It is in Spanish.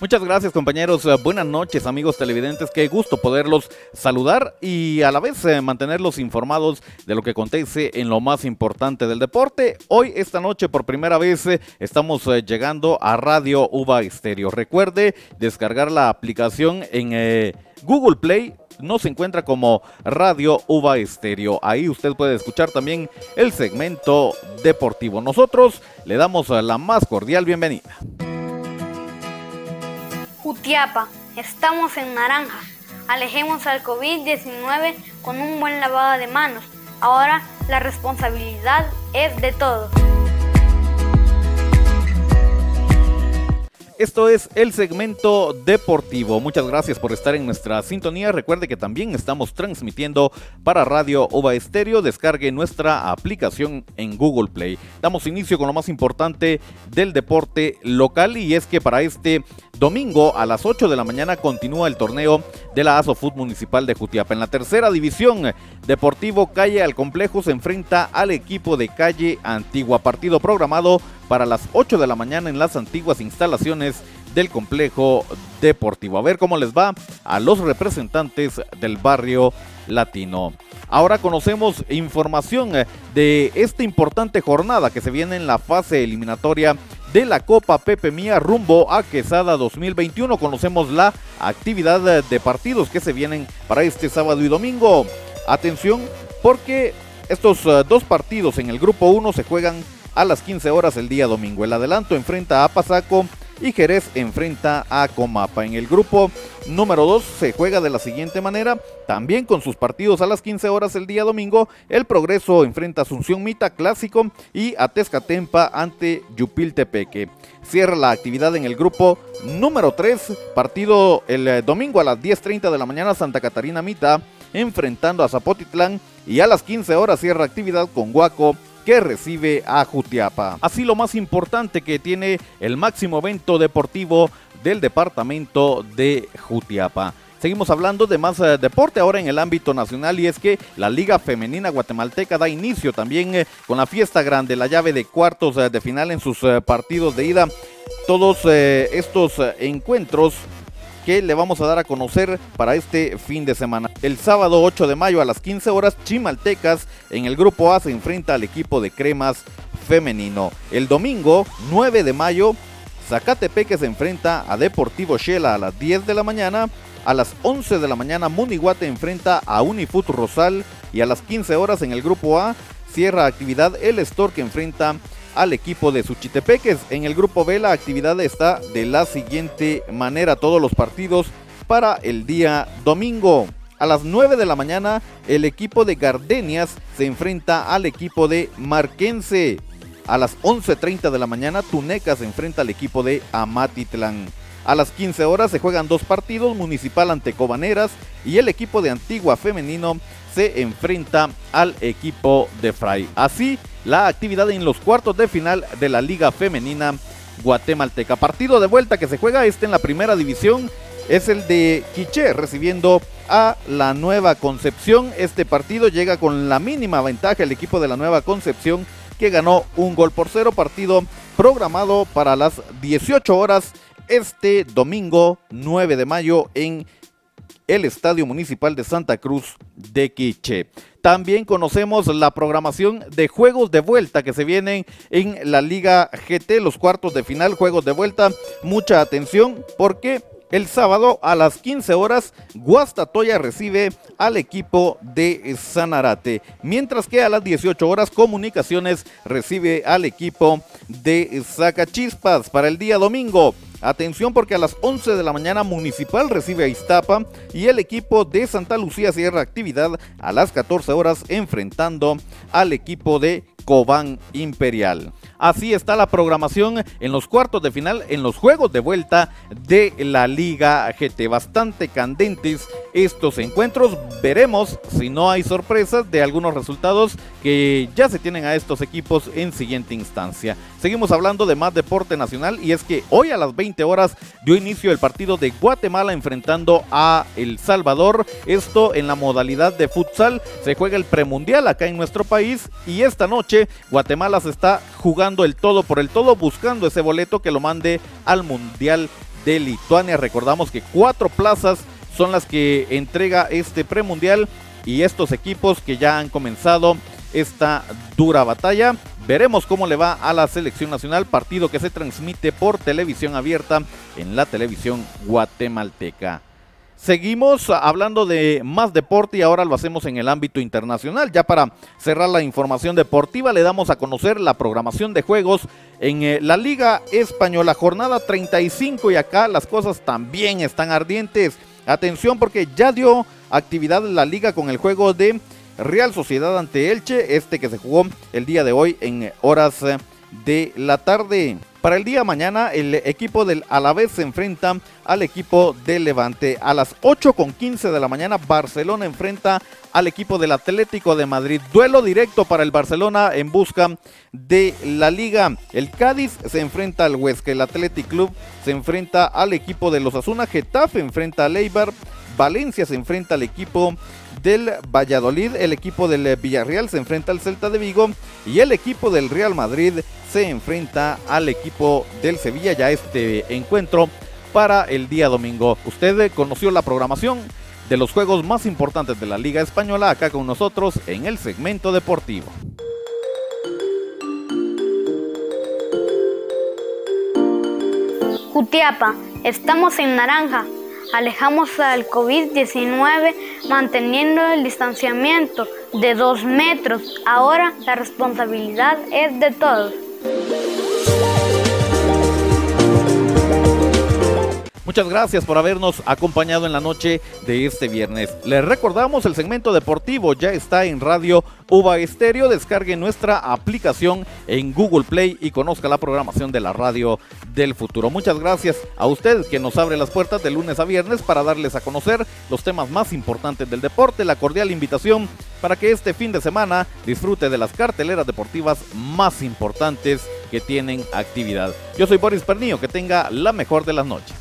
Muchas gracias compañeros, eh, buenas noches amigos televidentes, qué gusto poderlos saludar y a la vez eh, mantenerlos informados de lo que acontece en lo más importante del deporte. Hoy, esta noche, por primera vez eh, estamos llegando a Radio Uva Estéreo. Recuerde descargar la aplicación en Google Play nos encuentra como Radio Uva Estéreo. Ahí usted puede escuchar también el segmento deportivo. Nosotros le damos la más cordial bienvenida. Jutiapa, estamos en naranja. Alejemos al COVID-19 con un buen lavado de manos. Ahora la responsabilidad es de todos. Esto es el segmento deportivo. Muchas gracias por estar en nuestra sintonía. Recuerde que también estamos transmitiendo para Radio Ova Estéreo. Descargue nuestra aplicación en Google Play. Damos inicio con lo más importante del deporte local y es que para este domingo a las 8 de la mañana continúa el torneo de la ASOFUT Municipal de Jutiapa. En la tercera división, Deportivo Calle al Complejo se enfrenta al equipo de Calle Antigua. Partido programado para las 8 de la mañana en las antiguas instalaciones del complejo deportivo. A ver cómo les va a los representantes del barrio latino. Ahora conocemos información de esta importante jornada que se viene en la fase eliminatoria de la Copa Pepe Mía rumbo a Quesada 2021. Conocemos la actividad de partidos que se vienen para este sábado y domingo. Atención porque estos eh, dos partidos en el grupo 1 se juegan a las 15 horas el día domingo. El adelanto enfrenta a Pasaco y Jerez enfrenta a Comapa. En el grupo número 2 se juega de la siguiente manera, también con sus partidos a las 15 horas el día domingo. El Progreso enfrenta a Asunción Mita Clásico y a Tezcatempa ante Yupiltepeque. Cierra la actividad en el grupo número 3, partido el eh, domingo a las 10.30 de la mañana Santa Catarina Mita enfrentando a Zapotitlán y a las 15 horas cierra actividad con Guaco que recibe a Jutiapa. Así lo más importante que tiene el máximo evento deportivo del departamento de Jutiapa. Seguimos hablando de más eh, deporte ahora en el ámbito nacional y es que la Liga Femenina Guatemalteca da inicio también eh, con la fiesta grande, la llave de cuartos eh, de final en sus partidos de ida. Todos estos encuentros que le vamos a dar a conocer para este fin de semana. El sábado 8 de mayo a las 15 horas, Chimaltecas en el grupo A se enfrenta al equipo de Cremas femenino. El domingo 9 de mayo, Zacatepeque se enfrenta a Deportivo Shela a las 10 de la mañana. A las 11 de la mañana, Munihuate enfrenta a Unifut Rosal. Y a las 15 horas en el grupo A, cierra actividad el Store que enfrenta al equipo de Suchitepeques. En el grupo B la actividad está de la siguiente manera, todos los partidos para el día domingo. A las 9 de la mañana el equipo de Gardenias se enfrenta al equipo de Marquense. A las 11.30 de la mañana Tuneca se enfrenta al equipo de Amatitlán. A las 15 horas se juegan dos partidos, Municipal ante Cobaneras y el equipo de Antigua Femenino se enfrenta al equipo de Fray. Así, la actividad en los cuartos de final de la Liga Femenina Guatemalteca. Partido de vuelta que se juega este en la primera división es el de Quiché recibiendo a la Nueva Concepción. Este partido llega con la mínima ventaja el equipo de la Nueva Concepción que ganó un gol por cero. Partido programado para las 18 horas este domingo 9 de mayo en el Estadio Municipal de Santa Cruz de Quiche. También conocemos la programación de juegos de vuelta que se vienen en la Liga GT, los cuartos de final, juegos de vuelta. Mucha atención porque el sábado a las 15 horas, Guastatoya recibe al equipo de Sanarate, mientras que a las 18 horas, Comunicaciones recibe al equipo de Zacachispas para el día domingo. Atención porque a las 11 de la mañana Municipal recibe a Iztapa y el equipo de Santa Lucía cierra actividad a las 14 horas enfrentando al equipo de Cobán Imperial. Así está la programación en los cuartos de final, en los juegos de vuelta de la Liga GT. Bastante candentes estos encuentros. Veremos si no hay sorpresas de algunos resultados que ya se tienen a estos equipos en siguiente instancia. Seguimos hablando de más deporte nacional y es que hoy a las 20 horas dio inicio el partido de Guatemala enfrentando a El Salvador. Esto en la modalidad de futsal. Se juega el premundial acá en nuestro país y esta noche Guatemala se está jugando el todo por el todo buscando ese boleto que lo mande al Mundial de Lituania. Recordamos que cuatro plazas son las que entrega este premundial y estos equipos que ya han comenzado esta dura batalla. Veremos cómo le va a la selección nacional, partido que se transmite por televisión abierta en la televisión guatemalteca. Seguimos hablando de más deporte y ahora lo hacemos en el ámbito internacional. Ya para cerrar la información deportiva le damos a conocer la programación de juegos en eh, la Liga Española, jornada 35 y acá las cosas también están ardientes. Atención porque ya dio actividad la liga con el juego de Real Sociedad ante Elche, este que se jugó el día de hoy en horas de la tarde. Para el día mañana, el equipo del Alavés se enfrenta al equipo del Levante. A las 8 con 15 de la mañana, Barcelona enfrenta al equipo del Atlético de Madrid. Duelo directo para el Barcelona en busca de la liga. El Cádiz se enfrenta al Huesca. El Athletic Club se enfrenta al equipo de los Asuna. Getafe enfrenta al Eibar. Valencia se enfrenta al equipo del Valladolid, el equipo del Villarreal se enfrenta al Celta de Vigo y el equipo del Real Madrid se enfrenta al equipo del Sevilla ya este encuentro para el día domingo. Usted conoció la programación de los juegos más importantes de la Liga Española acá con nosotros en el segmento deportivo. Jutiapa, estamos en naranja alejamos al COVID-19 manteniendo el distanciamiento de dos metros. Ahora la responsabilidad es de todos. Muchas gracias por habernos acompañado en la noche de este viernes. Les recordamos el segmento deportivo ya está en Radio Uva Estéreo. Descargue nuestra aplicación en Google Play y conozca la programación de la radio del futuro. Muchas gracias a usted que nos abre las puertas de lunes a viernes para darles a conocer los temas más importantes del deporte. La cordial invitación para que este fin de semana disfrute de las carteleras deportivas más importantes que tienen actividad. Yo soy Boris Pernillo, que tenga la mejor de las noches.